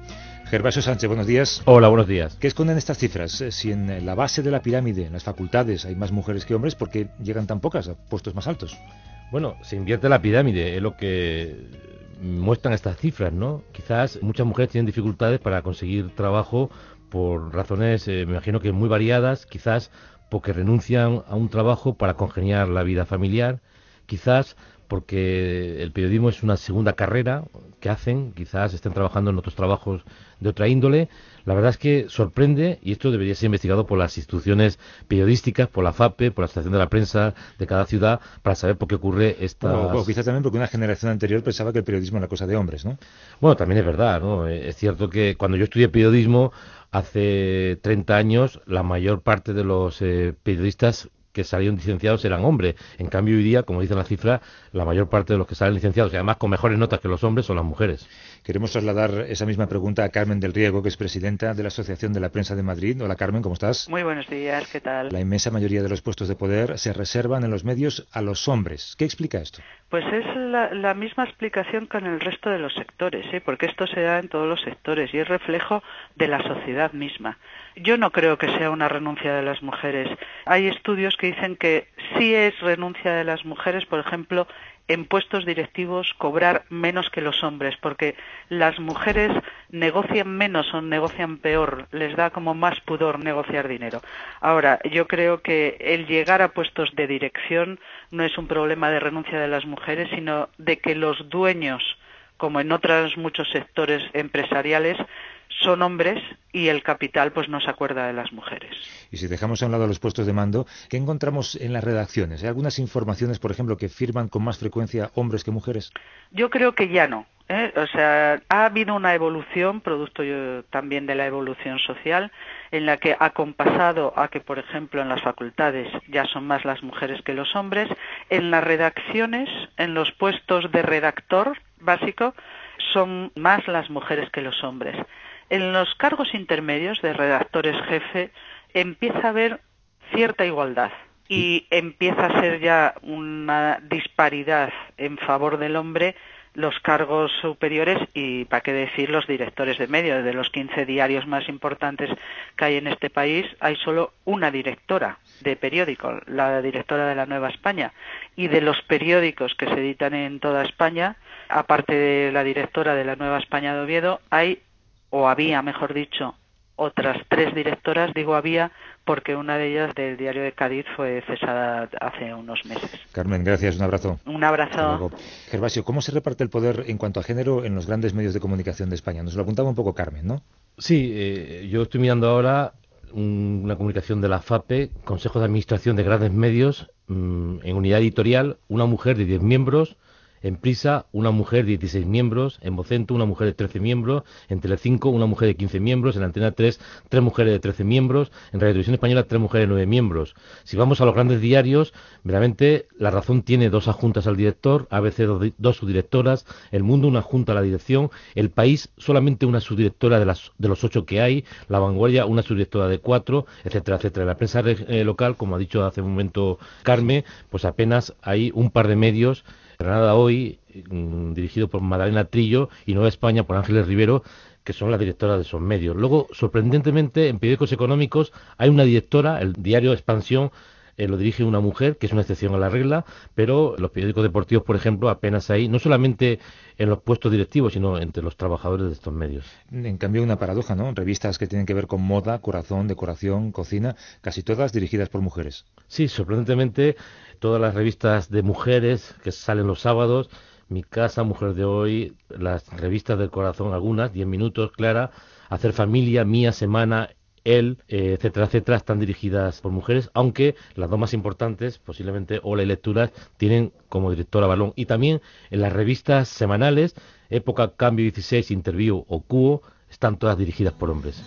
Gervasio Sánchez, buenos días. Hola, buenos días. ¿Qué esconden estas cifras? Eh, Si en la base de la pirámide, en las facultades, hay más mujeres que hombres, ¿por qué llegan tan pocas a puestos más altos? Bueno, se invierte la pirámide, es lo que muestran estas cifras, ¿no? Quizás muchas mujeres tienen dificultades para conseguir trabajo por razones, eh, me imagino que muy variadas, quizás porque renuncian a un trabajo para congeniar la vida familiar, quizás porque el periodismo es una segunda carrera que hacen, quizás estén trabajando en otros trabajos de otra índole. La verdad es que sorprende, y esto debería ser investigado por las instituciones periodísticas, por la FAPE, por la Asociación de la Prensa de cada ciudad, para saber por qué ocurre esta... O, o quizás también porque una generación anterior pensaba que el periodismo era cosa de hombres, ¿no? Bueno, también es verdad, ¿no? Eh, Es cierto que cuando yo estudié periodismo hace 30 años, la mayor parte de los eh, periodistas que salieron licenciados eran hombres. En cambio, hoy día, como dicen las cifras, la mayor parte de los que salen licenciados, y además con mejores notas que los hombres, son las mujeres. Queremos trasladar esa misma pregunta a Carmen del Riego, que es presidenta de la Asociación de la Prensa de Madrid. Hola Carmen, ¿cómo estás? Muy buenos días, ¿qué tal? La inmensa mayoría de los puestos de poder se reservan en los medios a los hombres. ¿Qué explica esto? Pues es la, la misma explicación con el resto de los sectores, ¿eh? porque esto se da en todos los sectores y es reflejo de la sociedad misma. Yo no creo que sea una renuncia de las mujeres. Hay estudios que dicen que sí es renuncia de las mujeres, por ejemplo, en puestos directivos cobrar menos que los hombres, porque las mujeres negocian menos o negocian peor, les da como más pudor negociar dinero. Ahora, yo creo que el llegar a puestos de dirección no es un problema de renuncia de las mujeres, sino de que los dueños, como en otros muchos sectores empresariales, son hombres y el capital pues no se acuerda de las mujeres. Y si dejamos a un lado los puestos de mando, ¿qué encontramos en las redacciones? ¿Hay algunas informaciones, por ejemplo, que firman con más frecuencia hombres que mujeres? Yo creo que ya no. ¿eh? O sea, ha habido una evolución, producto yo, también de la evolución social, en la que ha compasado a que, por ejemplo, en las facultades ya son más las mujeres que los hombres, en las redacciones, en los puestos de redactor básico, son más las mujeres que los hombres. En los cargos intermedios de redactores jefe empieza a haber cierta igualdad y empieza a ser ya una disparidad en favor del hombre los cargos superiores y, para qué decir, los directores de medios. De los 15 diarios más importantes que hay en este país, hay solo una directora de periódico, la directora de la Nueva España. Y de los periódicos que se editan en toda España, aparte de la directora de la Nueva España de Oviedo, hay o había, mejor dicho, otras tres directoras, digo había, porque una de ellas del diario de Cádiz fue cesada hace unos meses. Carmen, gracias, un abrazo. Un abrazo. Gervasio, ¿cómo se reparte el poder en cuanto a género en los grandes medios de comunicación de España? Nos lo apuntaba un poco Carmen, ¿no? Sí, eh, yo estoy mirando ahora un, una comunicación de la FAPE, Consejo de Administración de Grandes Medios, mmm, en unidad editorial, una mujer de 10 miembros, en Prisa, una mujer de 16 miembros. En Vocento, una mujer de 13 miembros. En Telecinco, una mujer de 15 miembros. En Antena 3, tres mujeres de 13 miembros. En Radio Televisión Española, tres mujeres de 9 miembros. Si vamos a los grandes diarios, veramente La Razón tiene dos adjuntas al director, ABC dos, dos subdirectoras, El Mundo una junta a la dirección, El País solamente una subdirectora de, las, de los ocho que hay, La Vanguardia una subdirectora de cuatro, etcétera, etcétera. La prensa eh, local, como ha dicho hace un momento Carmen, pues apenas hay un par de medios Granada Hoy, mmm, dirigido por Madalena Trillo, y Nueva España por Ángeles Rivero, que son las directoras de esos medios. Luego, sorprendentemente, en periódicos económicos hay una directora, el diario Expansión, eh, lo dirige una mujer, que es una excepción a la regla, pero los periódicos deportivos, por ejemplo, apenas hay, no solamente en los puestos directivos, sino entre los trabajadores de estos medios. En cambio, una paradoja, ¿no? Revistas que tienen que ver con moda, corazón, decoración, cocina, casi todas dirigidas por mujeres. Sí, sorprendentemente, todas las revistas de mujeres que salen los sábados, Mi Casa, Mujer de Hoy, las revistas del corazón, algunas, 10 minutos, Clara, Hacer Familia, Mía, Semana, él, eh, etcétera, etcétera, están dirigidas por mujeres, aunque las dos más importantes, posiblemente Ola y Lecturas, tienen como directora balón. Y también en las revistas semanales, Época, Cambio 16, Interview o Cuo, están todas dirigidas por hombres.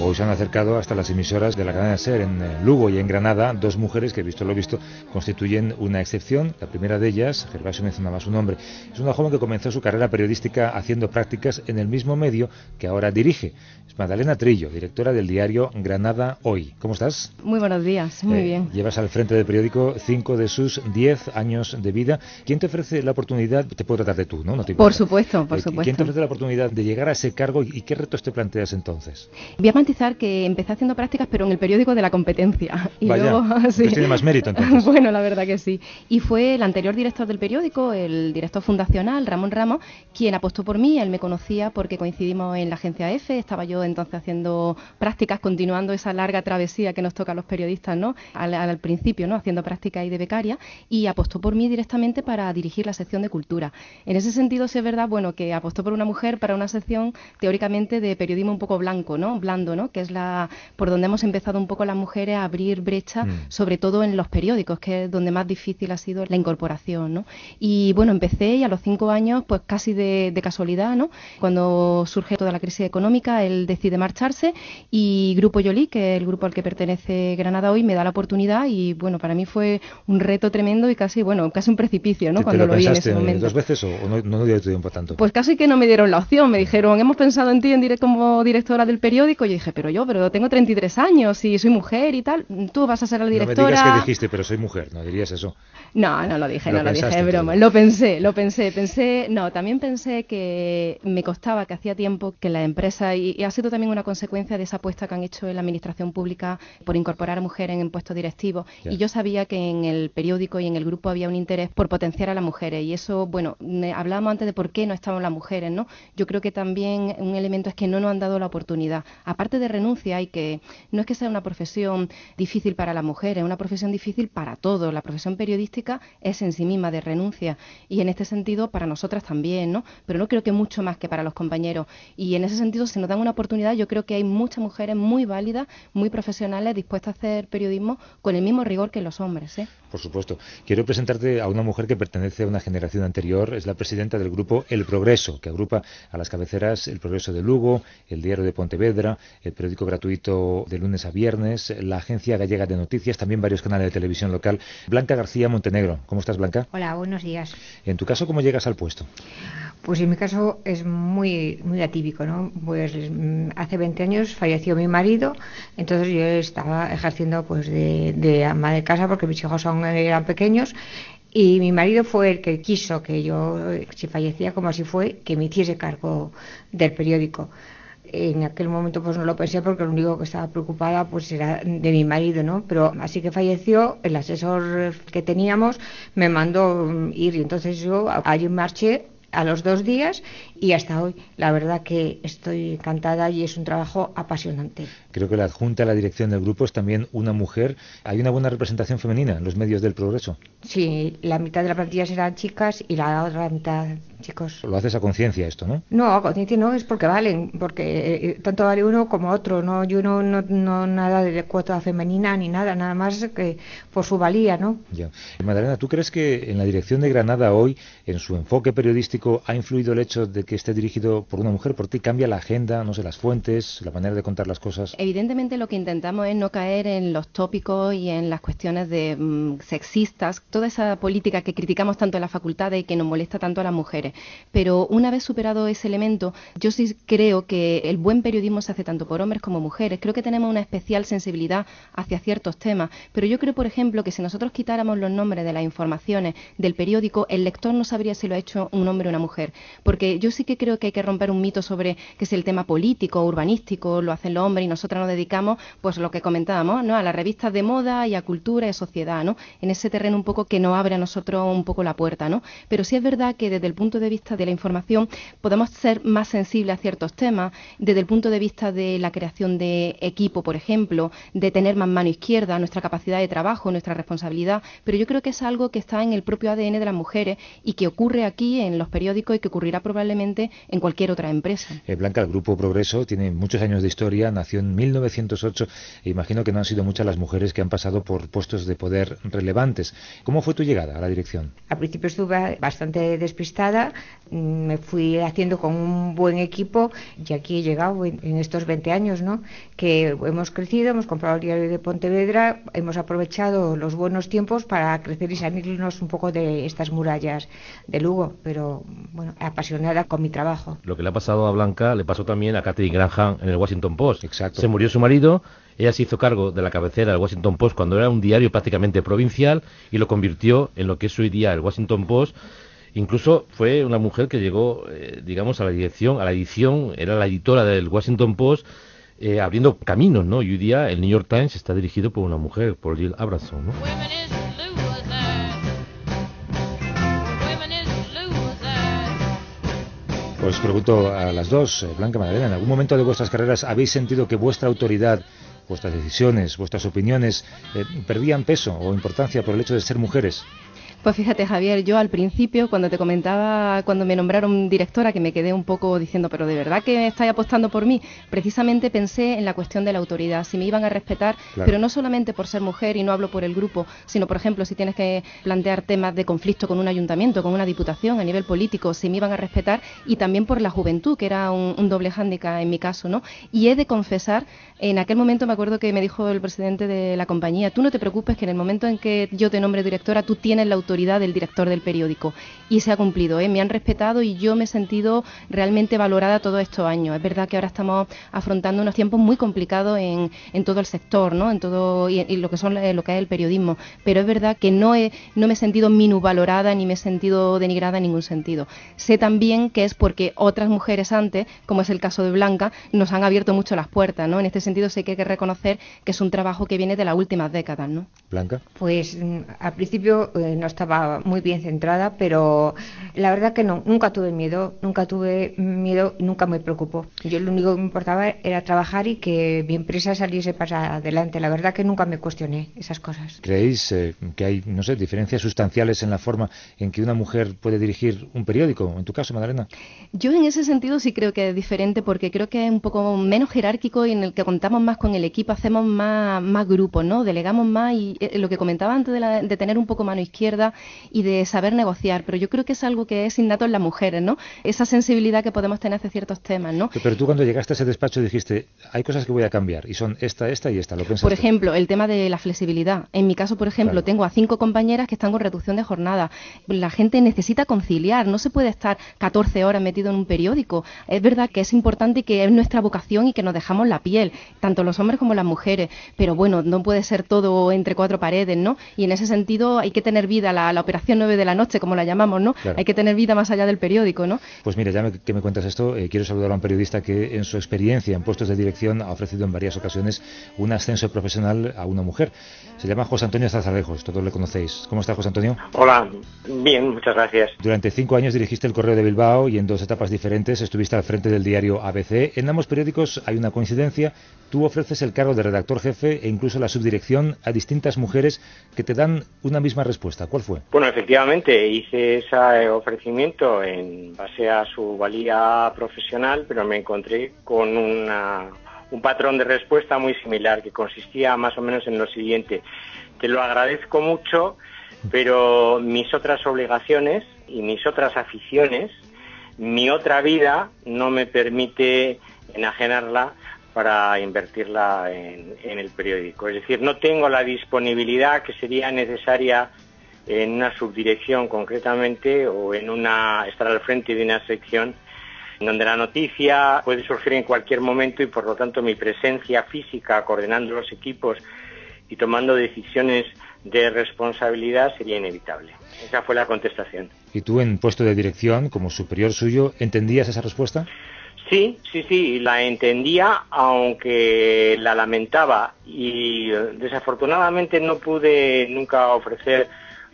Hoy se han acercado hasta las emisoras de la cadena SER en eh, Lugo y en Granada, dos mujeres que, visto lo visto, constituyen una excepción. La primera de ellas, Gervasio mencionaba su nombre, es una joven que comenzó su carrera periodística haciendo prácticas en el mismo medio que ahora dirige. Es Magdalena Trillo, directora del diario Granada Hoy. ¿Cómo estás? Muy buenos días, muy Eh, bien. Llevas al frente del periódico cinco de sus diez años de vida. ¿Quién te ofrece la oportunidad? Te puedo tratar de tú, ¿no? no te Por supuesto, por Eh, supuesto. ¿Quién te ofrece la oportunidad de llegar a ese cargo y y qué retos te planteas entonces? Voy a matizar que empecé haciendo prácticas, pero en el periódico de la competencia. Y Vaya, luego, tiene más mérito, entonces. bueno, la verdad que sí. Y fue el anterior director del periódico, el director fundacional, Ramón Ramos, quien apostó por mí. Él me conocía porque coincidimos en la agencia F. Estaba yo entonces haciendo prácticas, continuando esa larga travesía que nos toca a los periodistas, ¿no? Al, al principio, ¿no? Haciendo prácticas ahí de becaria. Y apostó por mí directamente para dirigir la sección de cultura. En ese sentido, sí es verdad, bueno, que apostó por una mujer para una sección teóricamente de periodismo un poco blanco, ¿no? Blando, ¿no? que es la por donde hemos empezado un poco las mujeres a abrir brecha, Mm. sobre todo en los periódicos, que es donde más difícil ha sido la incorporación, ¿no? Y bueno, empecé y a los cinco años, pues casi de, de casualidad, ¿no? Cuando surge toda la crisis económica, él decide marcharse y Grupo Yoli, que es el grupo al que pertenece Granada hoy, me da la oportunidad y bueno, para mí fue un reto tremendo y casi, bueno, casi un precipicio, ¿no? ¿Te, te Cuando lo vi en ese momento. dos veces o, o no, no dio tiempo tanto? Pues casi que no me dieron la opción. Me dijeron, hemos pensado en ti en dire- como directora del periódico. Y yo dije, pero yo, pero tengo 33 años y soy mujer y tal. Tú vas a ser la no me directora. digas que dijiste, pero soy mujer, no dirías eso. No, no lo dije, Lo no lo dije, es broma. todo. Lo pensé, lo pensé, pensé. No, también pensé que me costaba, que hacía tiempo que la empresa, y, y ha sido también una consecuencia de esa apuesta que han hecho en la administración pública por incorporar a mujeres en puestos directivos. Ya. Y yo sabía que en el periódico y en el grupo había un interés por potenciar a las mujeres. Y eso, bueno, hablábamos antes de por qué no estaban las mujeres, ¿no? Yo creo que también un elemento es que no nos han dado la oportunidad. Aparte de renuncia, hay que, no es que sea una profesión difícil para las mujeres, es una profesión difícil para todos. La profesión periodística es en sí misma de renuncia y en este sentido para nosotras también, ¿no? Pero no creo que mucho más que para los compañeros. Y en ese sentido, si nos dan una oportunidad, yo creo que hay muchas mujeres muy válidas, muy profesionales, dispuestas a hacer periodismo con el mismo rigor que los hombres, ¿eh? Por supuesto. Quiero presentarte a una mujer que pertenece a una generación anterior. Es la presidenta del grupo El Progreso, que agrupa a las cabeceras El Progreso de Lugo, El Diario de Pontevedra, el periódico gratuito de lunes a viernes, la Agencia Gallega de Noticias, también varios canales de televisión local. Blanca García Montenegro. ¿Cómo estás, Blanca? Hola, buenos días. En tu caso, ¿cómo llegas al puesto? Pues en mi caso es muy, muy atípico, ¿no? Pues mm, hace 20 años falleció mi marido, entonces yo estaba ejerciendo pues de, de ama de casa porque mis hijos aún eran pequeños y mi marido fue el que quiso que yo, eh, si fallecía como así fue, que me hiciese cargo del periódico. En aquel momento pues no lo pensé porque lo único que estaba preocupada pues era de mi marido, ¿no? Pero así que falleció, el asesor que teníamos me mandó mm, ir y entonces yo allí marché a los dos días y hasta hoy. La verdad que estoy encantada y es un trabajo apasionante. Creo que la adjunta a la dirección del grupo es también una mujer. ¿Hay una buena representación femenina en los medios del progreso? Sí, la mitad de la plantilla serán chicas y la otra mitad chicos. Lo haces a conciencia esto, ¿no? No, a conciencia no, es porque valen, porque eh, tanto vale uno como otro, no, yo no, no, no nada de cuota femenina ni nada, nada más que por su valía, ¿no? Ya. Magdalena, ¿tú crees que en la dirección de Granada hoy, en su enfoque periodístico, ha influido el hecho de que esté dirigido por una mujer? ¿Por ti cambia la agenda, no sé, las fuentes, la manera de contar las cosas? Evidentemente lo que intentamos es no caer en los tópicos y en las cuestiones de mm, sexistas, toda esa política que criticamos tanto en las facultades y que nos molesta tanto a las mujeres. Pero una vez superado ese elemento, yo sí creo que el buen periodismo se hace tanto por hombres como mujeres. Creo que tenemos una especial sensibilidad hacia ciertos temas. Pero yo creo, por ejemplo, que si nosotros quitáramos los nombres de las informaciones del periódico, el lector no sabría si lo ha hecho un hombre o una mujer. Porque yo sí que creo que hay que romper un mito sobre que si el tema político urbanístico lo hacen los hombres y nosotras nos dedicamos, pues lo que comentábamos, ¿no? A las revistas de moda y a cultura y sociedad, ¿no? En ese terreno un poco que nos abre a nosotros un poco la puerta, ¿no? Pero sí es verdad que desde el punto de vista de la información podemos ser más sensibles a ciertos temas, desde el punto de vista de la creación de equipo, por ejemplo, de tener más mano izquierda, nuestra capacidad de trabajo, nuestra responsabilidad, pero yo creo que es algo que está en el propio ADN de las mujeres y que ocurre aquí en los periódicos y que ocurrirá probablemente en cualquier otra empresa. Eh, Blanca, el Grupo Progreso tiene muchos años de historia, nació en 1908 e imagino que no han sido muchas las mujeres que han pasado por puestos de poder relevantes. ¿Cómo fue tu llegada a la dirección? Al principio estuve bastante despistada, mm, me fui haciendo con un buen equipo y aquí he llegado en, en estos 20 años, ¿no? Que hemos crecido, hemos comprado el diario de Pontevedra, hemos aprovechado los buenos tiempos para crecer y salirnos un poco de estas murallas de Lugo, pero bueno, apasionada con mi trabajo. Lo que le ha pasado a Blanca le pasó también a Catherine Graham en el Washington Post. Exacto. Se murió su marido, ella se hizo cargo de la cabecera del Washington Post cuando era un diario prácticamente provincial y lo convirtió en lo que es hoy día el Washington Post. Incluso fue una mujer que llegó, eh, digamos, a la dirección, a la edición, era la editora del Washington Post, eh, abriendo caminos, ¿no? Y hoy día el New York Times está dirigido por una mujer, por Jill Abramson, ¿no? Os pregunto a las dos, eh, Blanca Magdalena, ¿en algún momento de vuestras carreras habéis sentido que vuestra autoridad, vuestras decisiones, vuestras opiniones eh, perdían peso o importancia por el hecho de ser mujeres? Pues fíjate, Javier, yo al principio, cuando te comentaba, cuando me nombraron directora, que me quedé un poco diciendo, pero de verdad que estáis apostando por mí, precisamente pensé en la cuestión de la autoridad, si me iban a respetar, Claro. pero no solamente por ser mujer y no hablo por el grupo, sino, por ejemplo, si tienes que plantear temas de conflicto con un ayuntamiento, con una diputación a nivel político, si me iban a respetar, y también por la juventud, que era un, un doble hándicap en mi caso, ¿no? Y he de confesar, en aquel momento me acuerdo que me dijo el presidente de la compañía, tú no te preocupes que en el momento en que yo te nombre directora, tú tienes la autoridad del director del periódico. Y se ha cumplido, ¿eh? me han respetado y yo me he sentido realmente valorada todos estos años. Es verdad que ahora estamos afrontando unos tiempos muy complicados en, en todo el sector, ¿no? En todo y, y lo que son eh, lo que es el periodismo, pero es verdad que no he no me he sentido minusvalorada ni me he sentido denigrada en ningún sentido. Sé también que es porque otras mujeres antes, como es el caso de Blanca, nos han abierto mucho las puertas, ¿no? En este sentido sé que hay que reconocer que es un trabajo que viene de las últimas décadas, ¿no? Blanca. Pues mm, al principio eh, no estaba muy bien centrada, pero la verdad que no, nunca tuve miedo, nunca tuve miedo nunca me preocupó. Yo lo único que me importaba era trabajar y que mi empresa saliese para adelante. La verdad que nunca me cuestioné esas cosas. ¿Creéis eh, que hay, no sé, diferencias sustanciales en la forma en que una mujer puede dirigir un periódico? En tu caso, Madalena. Yo en ese sentido sí creo que es diferente porque creo que es un poco menos jerárquico y en el que contamos más con el equipo, hacemos más, más grupos, ¿no? Delegamos más y eh, lo que comentaba antes de, la- de tener un poco mano izquierda y de saber negociar, pero yo creo que es algo que es innato en las mujeres, ¿no? Esa sensibilidad que podemos tener hacia ciertos temas, ¿no? Pero tú cuando llegaste a ese despacho dijiste, hay cosas que voy a cambiar y son esta, esta y esta. ¿Lo pensaste? Por ejemplo, el tema de la flexibilidad. En mi caso, por ejemplo, Claro. tengo a cinco compañeras que están con reducción de jornada. La gente necesita conciliar, no se puede estar 14 horas metido en un periódico. Es verdad que es importante y que es nuestra vocación y que nos dejamos la piel, tanto los hombres como las mujeres. Pero bueno, no puede ser todo entre cuatro paredes, ¿no? Y en ese sentido hay que tener vida, la, la operación 9 de la noche, como la llamamos, ¿no? Claro. Hay que tener vida más allá del periódico, ¿no? Pues mira, ya me- que me cuentas esto, eh, quiero saludar a un periodista que en su experiencia en puestos de dirección ha ofrecido en varias ocasiones un ascenso profesional a una mujer. Se llama José Antonio Zazalejos, todos le conocéis. ¿Cómo está José Antonio? Hola, bien, muchas gracias. Durante cinco años dirigiste el Correo de Bilbao y en dos etapas diferentes estuviste al frente del diario ABC. En ambos periódicos hay una coincidencia. Tú ofreces el cargo de redactor jefe e incluso la subdirección a distintas mujeres que te dan una misma respuesta. ¿Cuál Bueno, efectivamente, hice ese ofrecimiento en base a su valía profesional, pero me encontré con una- un patrón de respuesta muy similar, que consistía más o menos en lo siguiente. Te lo agradezco mucho, pero mis otras obligaciones y mis otras aficiones, mi otra vida, no me permite enajenarla para invertirla en el periódico. Es decir, no tengo la disponibilidad que sería necesaria en una subdirección concretamente o en una estar al frente de una sección donde la noticia puede surgir en cualquier momento y por lo tanto mi presencia física coordinando los equipos y tomando decisiones de responsabilidad sería inevitable. Esa fue la contestación. ¿Y tú en puesto de dirección, como superior suyo, entendías esa respuesta? Sí, sí, sí, la entendía, aunque la lamentaba y eh, desafortunadamente no pude nunca ofrecer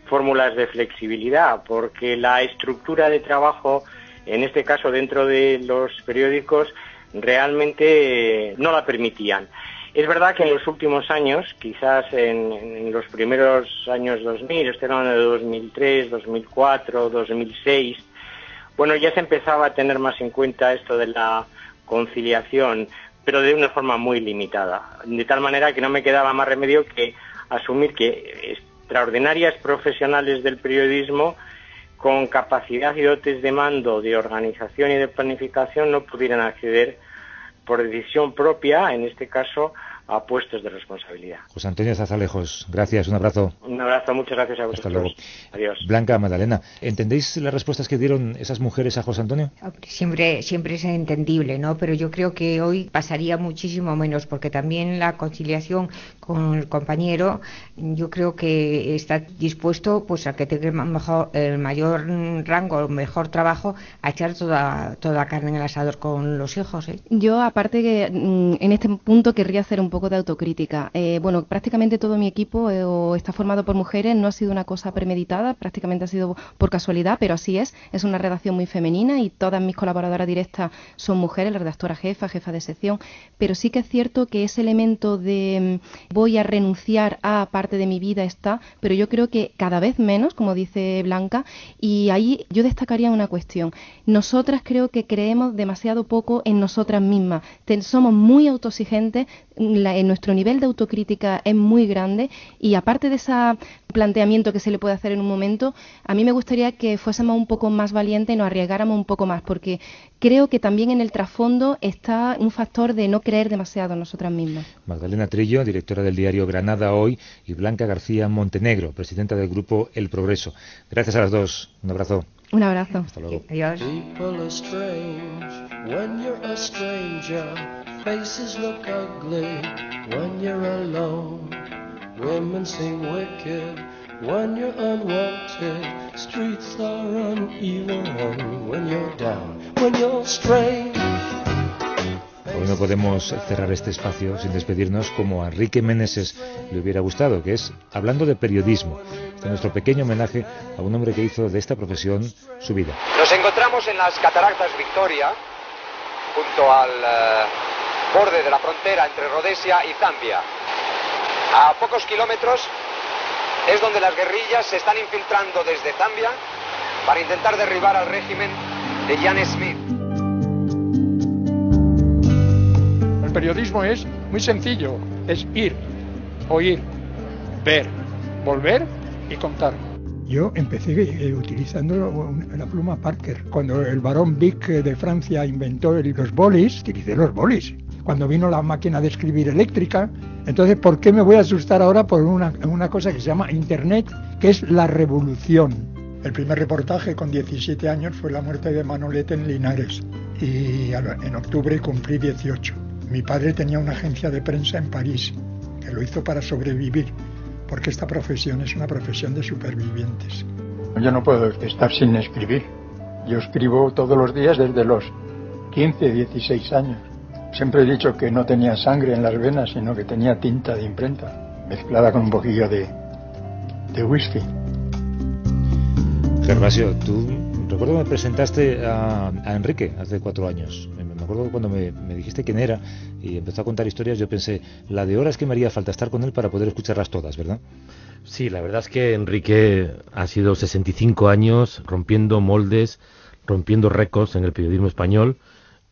fórmulas de flexibilidad porque la estructura de trabajo, en este caso dentro de los periódicos, realmente eh, no la permitían. Es verdad que en los últimos años, quizás en, los primeros años 2000, este era de 2003, 2004, 2006, bueno, ya se empezaba a tener más en cuenta esto de la conciliación, pero de una forma muy limitada. De tal manera que no me quedaba más remedio que asumir que extraordinarias profesionales del periodismo con capacidad y dotes de mando, de organización y de planificación no pudieran acceder por decisión propia, en este caso, a puestos de responsabilidad. José Antonio Zazalejos, gracias, un abrazo. Un abrazo, muchas gracias a vosotros. Hasta luego. Adiós. Blanca, Magdalena, ¿entendéis las respuestas que dieron esas mujeres a José Antonio? Siempre, siempre es entendible, ¿no? Pero yo creo que hoy pasaría muchísimo menos, porque también la conciliación con el compañero, yo creo que está dispuesto, pues, a que tenga mejor, el mayor rango, el mejor trabajo, a echar toda, toda la carne en el asador con los hijos, ¿eh? Yo, aparte que mm, en este punto querría hacer un poco de autocrítica. Eh, bueno, prácticamente todo mi equipo eh, está formado por mujeres, no ha sido una cosa premeditada, prácticamente ha sido por casualidad, pero así es. Es una redacción muy femenina y todas mis colaboradoras directas son mujeres, la redactora jefa, jefa de sección, pero sí que es cierto que ese elemento de mm, voy a renunciar a parte de mi vida está, pero yo creo que cada vez menos, como dice Blanca, y ahí yo destacaría una cuestión. Nosotras creo que creemos demasiado poco en nosotras mismas. somos muy autoexigentes, en nuestro nivel de autocrítica es muy grande y aparte de ese planteamiento que se le puede hacer en un momento, a mí me gustaría que fuésemos un poco más valientes y nos arriesgáramos un poco más, porque creo que también en el trasfondo está un factor de no creer demasiado en nosotras mismas. Magdalena Trillo, directora del diario Granada Hoy, y Blanca García Montenegro, presidenta del grupo El Progreso. Gracias a las dos. Un abrazo. Un abrazo. Hasta luego. Adiós. Faces look ugly when you're alone. Women seem wicked when you're unwanted. Streets are uneven when you're down, when you're strange. Hoy no podemos cerrar este espacio sin despedirnos como a Enrique Meneses le hubiera gustado, que es hablando de periodismo. Este es nuestro pequeño homenaje a un hombre que hizo de esta profesión su vida. Nos encontramos en las cataratas Victoria, junto al uh, borde de la frontera entre Rhodesia y Zambia. A pocos kilómetros es donde las guerrillas se están infiltrando desde Zambia para intentar derribar al régimen de Jan Smith. El periodismo es muy sencillo, es ir, oír, ver, volver y contar. Yo empecé eh, utilizando la pluma Parker. Cuando el barón Vic de Francia inventó los bolis, utilicé los bolis cuando vino la máquina de escribir eléctrica. Entonces, ¿por qué me voy a asustar ahora por una, una cosa que se llama Internet, que es la revolución? El primer reportaje con 17 años fue la muerte de Manolete en Linares y en octubre cumplí 18. Mi padre tenía una agencia de prensa en París, que lo hizo para sobrevivir, porque esta profesión es una profesión de supervivientes. Yo no puedo estar sin escribir. Yo escribo todos los días desde los 15, 16 años. Siempre he dicho que no tenía sangre en las venas, sino que tenía tinta de imprenta, mezclada con un poquillo de, de whisky. Gervasio, tú recuerdo que me presentaste a, Enrique hace cuatro años. Me acuerdo cuando me, me, dijiste quién era y empezó a contar historias, yo pensé, la de horas que me haría falta estar con él para poder escucharlas todas, ¿verdad? Sí, la verdad es que Enrique ha sido 65 años rompiendo moldes, rompiendo récords en el periodismo español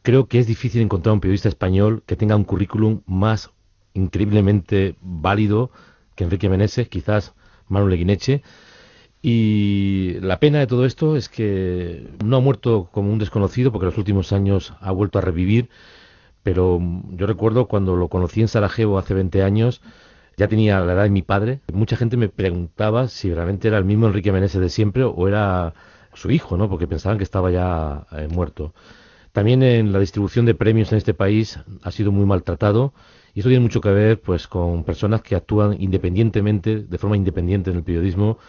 creo que es difícil encontrar un periodista español que tenga un currículum más increíblemente válido que Enrique Meneses, quizás Manuel Leguineche. Y la pena de todo esto es que no ha muerto como un desconocido, porque en los últimos años ha vuelto a revivir, pero yo recuerdo cuando lo conocí en Sarajevo hace 20 años, ya tenía la edad de mi padre, mucha gente me preguntaba si realmente era el mismo Enrique Meneses de siempre o era su hijo, ¿no? porque pensaban que estaba ya eh, muerto. También en la distribución de premios en este país ha sido muy maltratado y eso tiene mucho que ver pues con personas que actúan independientemente, de forma independiente en el periodismo,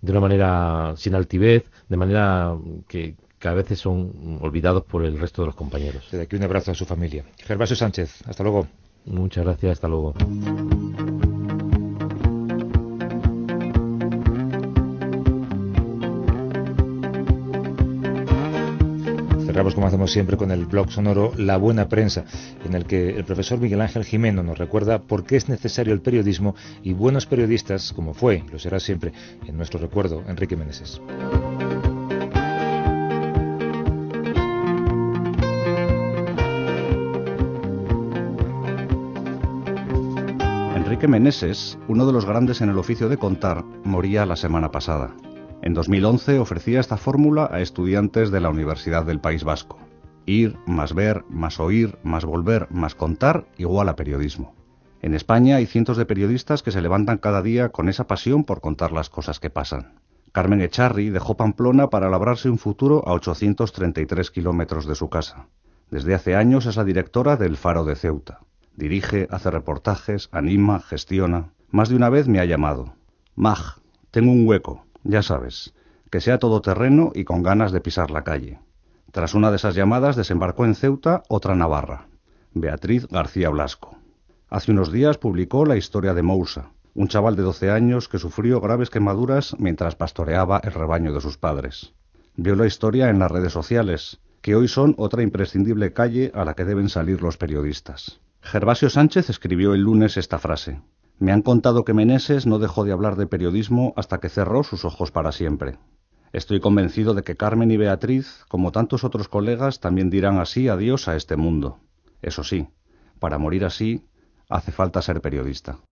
de una manera sin altivez, de manera que, que a veces son olvidados por el resto de los compañeros. Desde aquí un abrazo a su familia. Gervasio Sánchez, hasta luego. Muchas gracias, hasta luego. Cerramos como hacemos siempre con el blog sonoro La Buena Prensa, en el que el profesor Miguel Ángel Jimeno nos recuerda por qué es necesario el periodismo y buenos periodistas, como fue lo será siempre en nuestro recuerdo Enrique Meneses. Enrique Meneses, uno de los grandes en el oficio de contar, moría la semana pasada. En 2011 ofrecía esta fórmula a estudiantes de la Universidad del País Vasco. Ir más ver, más oír, más volver, más contar, igual a periodismo. En España hay cientos de periodistas que se levantan cada día con esa pasión por contar las cosas que pasan. Carmen Echarri dejó Pamplona para labrarse un futuro a 833 kilómetros de su casa. Desde hace años es la directora del Faro de Ceuta. Dirige, hace reportajes, anima, gestiona. Más de una vez me ha llamado. Mag, tengo un hueco. Ya sabes, que sea todoterreno y con ganas de pisar la calle. Tras una de esas llamadas desembarcó en Ceuta otra navarra, Beatriz García Blasco. Hace unos días publicó la historia de Mousa, un chaval de 12 años que sufrió graves quemaduras mientras pastoreaba el rebaño de sus padres. Vio la historia en las redes sociales, que hoy son otra imprescindible calle a la que deben salir los periodistas. Gervasio Sánchez escribió el lunes esta frase. Me han contado que Meneses no dejó de hablar de periodismo hasta que cerró sus ojos para siempre. Estoy convencido de que Carmen y Beatriz, como tantos otros colegas, también dirán así adiós a este mundo. Eso sí, para morir así, hace falta ser periodista.